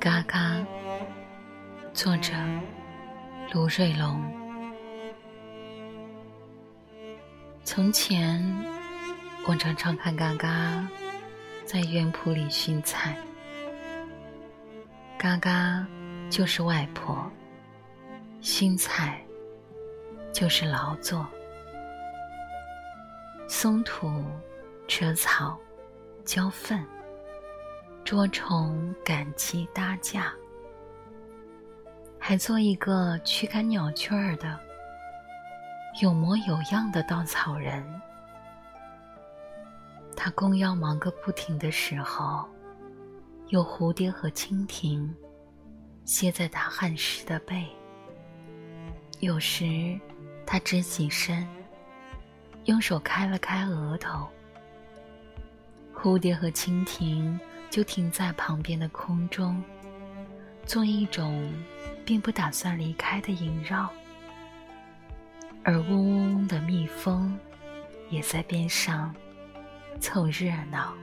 嘎嘎，作者卢瑞龙。从前，我常常看嘎嘎在园圃里熏菜。嘎嘎就是外婆，熏菜就是劳作，松土、扯草、浇粪。捉虫、赶鸡、搭架，还做一个驱赶鸟雀儿的有模有样的稻草人。他弓腰忙个不停的时候，有蝴蝶和蜻蜓歇在他汗湿的背。有时，他直起身，用手开了开额头，蝴蝶和蜻蜓。就停在旁边的空中，做一种并不打算离开的萦绕，而嗡嗡嗡的蜜蜂也在边上凑热闹。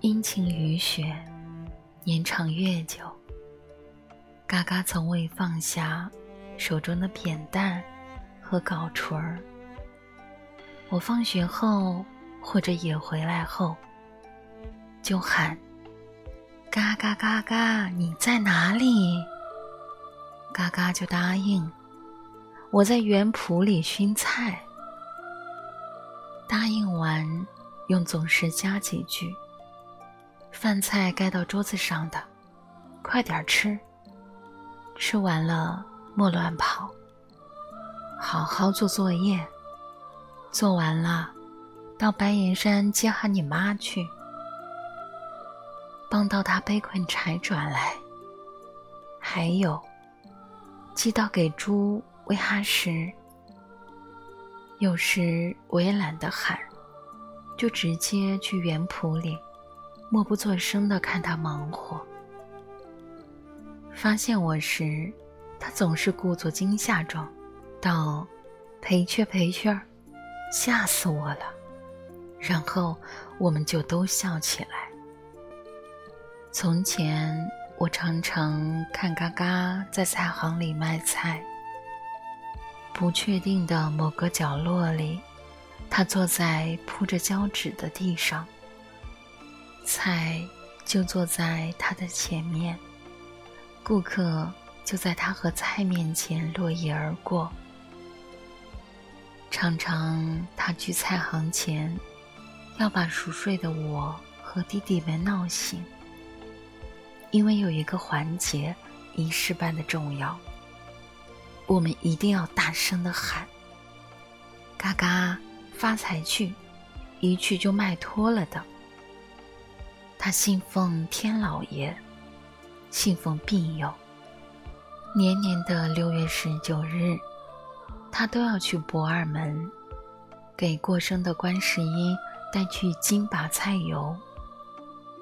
阴晴雨雪，年长月久，嘎嘎从未放下手中的扁担。和稿锤儿，我放学后或者也回来后，就喊：“嘎嘎嘎嘎，你在哪里？”嘎嘎就答应：“我在园圃里熏菜。”答应完，用总是加几句：“饭菜该到桌子上的，快点吃。吃完了莫乱跑。”好好做作业，做完了，到白岩山接喊你妈去，帮到他背捆柴转来。还有，记到给猪喂哈食。有时我也懒得喊，就直接去园圃里，默不作声的看他忙活。发现我时，他总是故作惊吓状。道：“赔却赔却，吓死我了。”然后我们就都笑起来。从前我常常看嘎嘎在菜行里卖菜，不确定的某个角落里，他坐在铺着胶纸的地上，菜就坐在他的前面，顾客就在他和菜面前落叶而过。常常，他去菜行前，要把熟睡的我和弟弟们闹醒，因为有一个环节仪式般的重要，我们一定要大声的喊：“嘎嘎，发财去，一去就卖脱了的。”他信奉天老爷，信奉庇佑，年年的六月十九日。他都要去博二门，给过生的观世音带去金把菜油，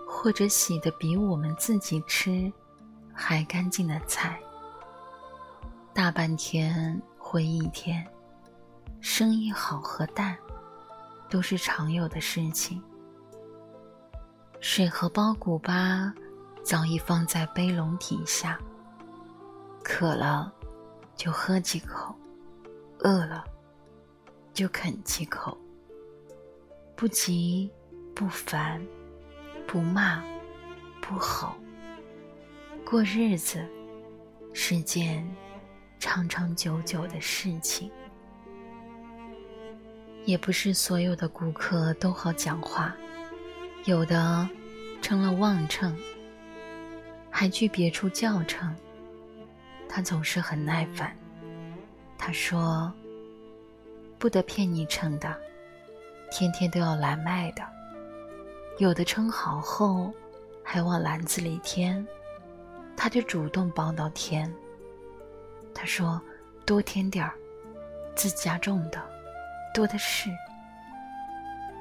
或者洗的比我们自己吃还干净的菜。大半天或一天，生意好和淡，都是常有的事情。水和包谷粑早已放在杯笼底下，渴了就喝几口。饿了，就啃几口。不急，不烦，不骂，不吼。过日子是件长长久久的事情。也不是所有的顾客都好讲话，有的成了妄称，还去别处叫称。他总是很耐烦。他说：“不得骗你称的，天天都要来卖的。有的称好后，还往篮子里添，他就主动包到添。他说：多添点儿，自家种的，多的是。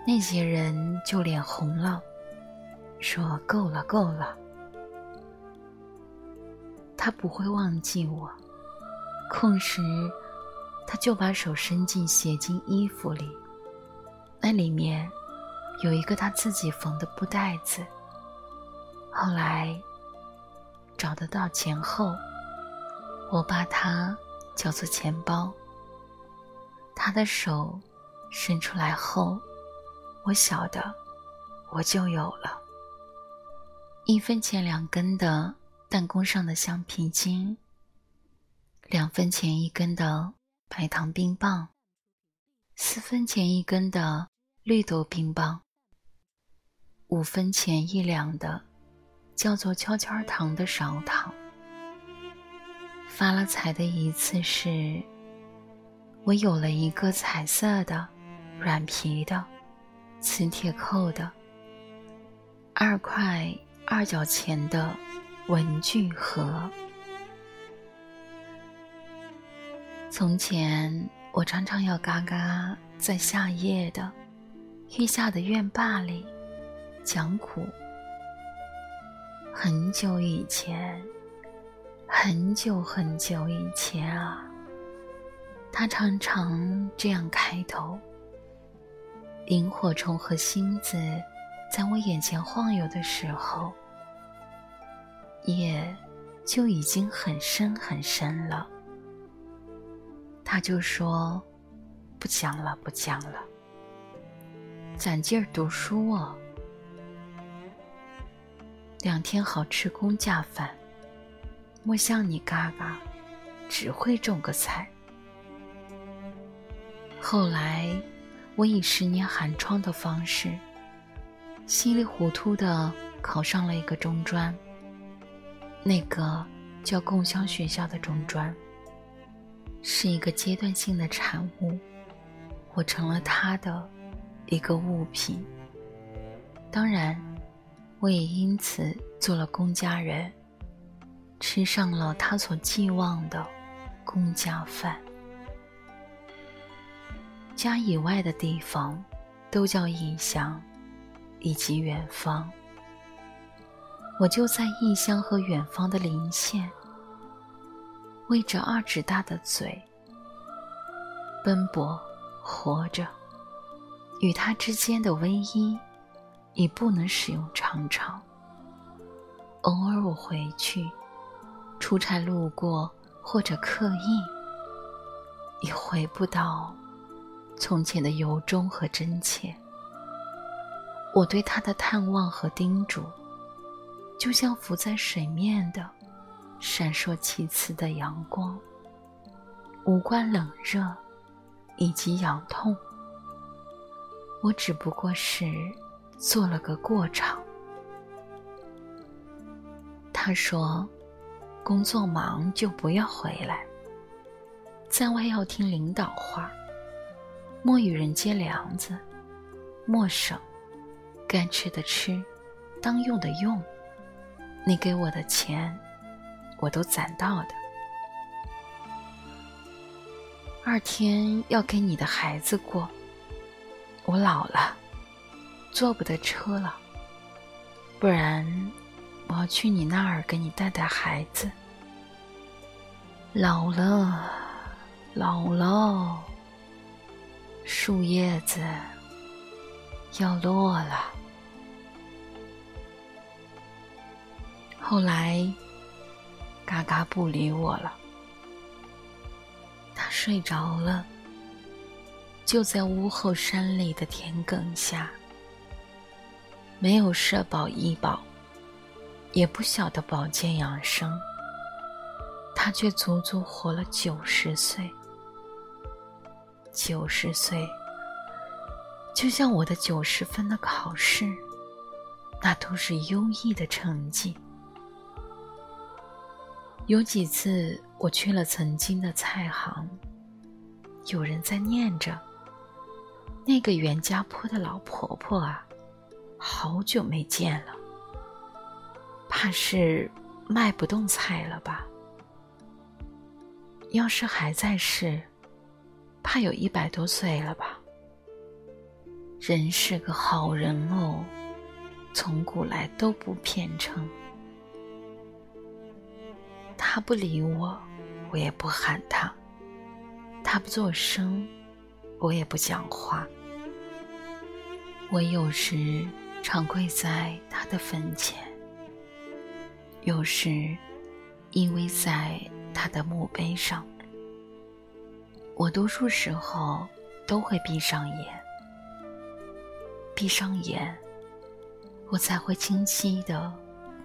那些人就脸红了，说够了够了。他不会忘记我，空时。”他就把手伸进鞋进衣服里，那里面有一个他自己缝的布袋子。后来找得到钱后，我把它叫做钱包。他的手伸出来后，我晓得我就有了一分钱两根的弹弓上的橡皮筋，两分钱一根的。白糖冰棒，四分钱一根的绿豆冰棒，五分钱一两的叫做悄悄糖的勺糖。发了财的一次是，我有了一个彩色的、软皮的、磁铁扣的二块二角钱的文具盒。从前，我常常要嘎嘎在夏夜的月下的院坝里讲苦。很久以前，很久很久以前啊，他常常这样开头。萤火虫和星子在我眼前晃悠的时候，夜就已经很深很深了。他就说：“不讲了，不讲了，攒劲儿读书哦。两天好吃公家饭，莫像你嘎嘎，只会种个菜。后来，我以十年寒窗的方式，稀里糊涂的考上了一个中专，那个叫共乡学校的中专。”是一个阶段性的产物，我成了他的一个物品。当然，我也因此做了公家人，吃上了他所寄望的公家饭。家以外的地方，都叫异乡，以及远方。我就在异乡和远方的临线。为着二指大的嘴奔波活着，与他之间的唯一，已不能使用常常。偶尔我回去，出差路过或者刻意，已回不到从前的由衷和真切。我对他的探望和叮嘱，就像浮在水面的。闪烁其次的阳光，无关冷热，以及痒痛。我只不过是做了个过场。他说：“工作忙就不要回来，在外要听领导话，莫与人接梁子，莫省，该吃的吃，当用的用。你给我的钱。”我都攒到的。二天要给你的孩子过，我老了，坐不得车了，不然我要去你那儿给你带带孩子。老了，老了，树叶子要落了。后来。嘎嘎不理我了，他睡着了，就在屋后山里的田埂下，没有社保医保，也不晓得保健养生，他却足足活了九十岁。九十岁，就像我的九十分的考试，那都是优异的成绩。有几次我去了曾经的菜行，有人在念着：“那个袁家坡的老婆婆啊，好久没见了，怕是卖不动菜了吧？要是还在世，怕有一百多岁了吧？人是个好人哦，从古来都不骗称。”他不理我，我也不喊他。他不作声，我也不讲话。我有时常跪在他的坟前，有时依偎在他的墓碑上。我多数时候都会闭上眼，闭上眼，我才会清晰的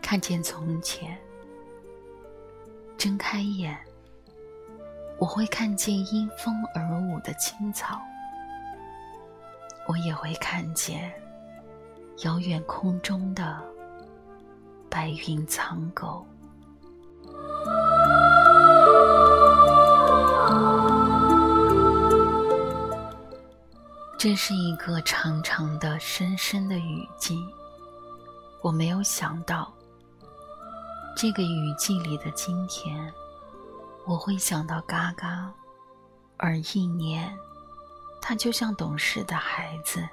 看见从前。睁开眼，我会看见因风而舞的青草，我也会看见遥远空中的白云苍狗。这是一个长长的、深深的雨季，我没有想到。这个雨季里的今天，我会想到嘎嘎，而一年，他就像懂事的孩子，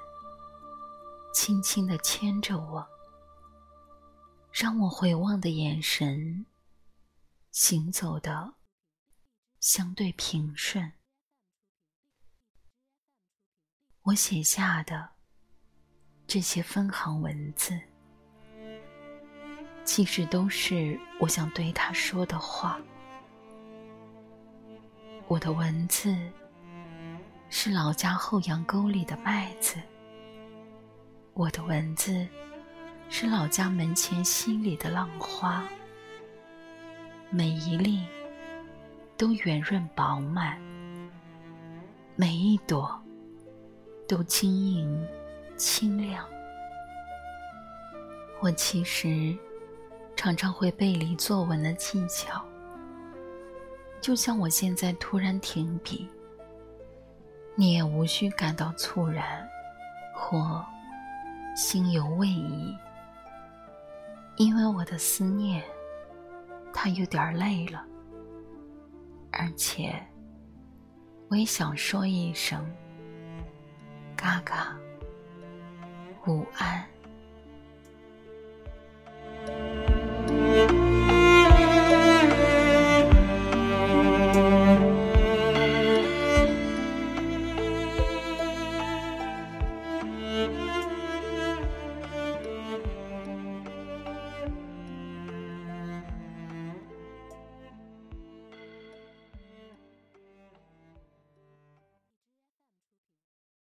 轻轻地牵着我，让我回望的眼神，行走的相对平顺。我写下的这些分行文字。其实都是我想对他说的话。我的文字是老家后阳沟里的麦子，我的文字是老家门前溪里的浪花，每一粒都圆润饱满，每一朵都晶莹清亮。我其实。常常会背离作文的技巧，就像我现在突然停笔，你也无需感到猝然或心有未已，因为我的思念，它有点累了，而且我也想说一声，嘎嘎，午安。